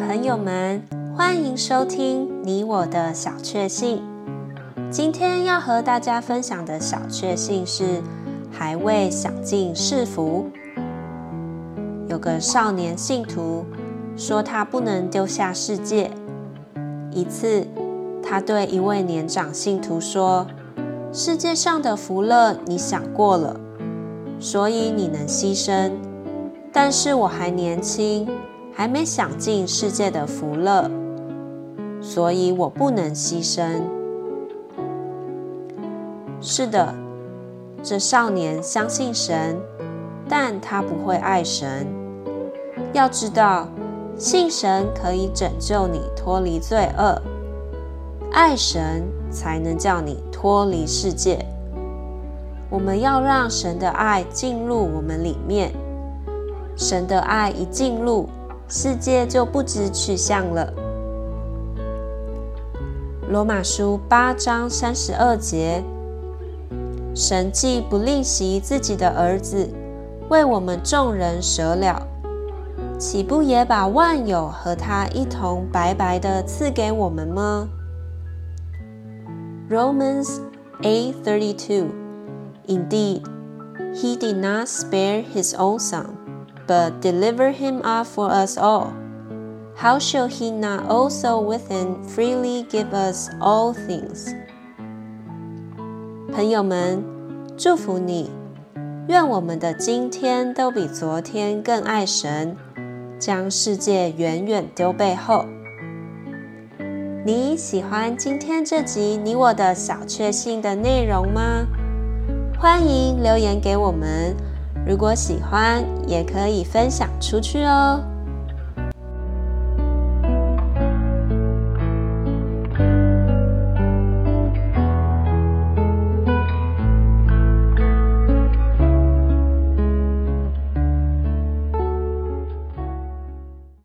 朋友们，欢迎收听你我的小确幸。今天要和大家分享的小确幸是还未享尽世福。有个少年信徒说他不能丢下世界。一次，他对一位年长信徒说：“世界上的福乐你享过了，所以你能牺牲。但是我还年轻。”还没享尽世界的福乐，所以我不能牺牲。是的，这少年相信神，但他不会爱神。要知道，信神可以拯救你脱离罪恶，爱神才能叫你脱离世界。我们要让神的爱进入我们里面，神的爱一进入，世界就不知去向了。罗马书八章三十二节，神既不吝惜自己的儿子，为我们众人舍了，岂不也把万有和他一同白白的赐给我们吗？Romans eight thirty two. Indeed, he did not spare his own son. But deliver him up for us all. How shall he not also with him freely give us all things? 朋友们，祝福你，愿我们的今天都比昨天更爱神，将世界远远丢背后。你喜欢今天这集你我的小确幸的内容吗？欢迎留言给我们。如果喜欢，也可以分享出去哦。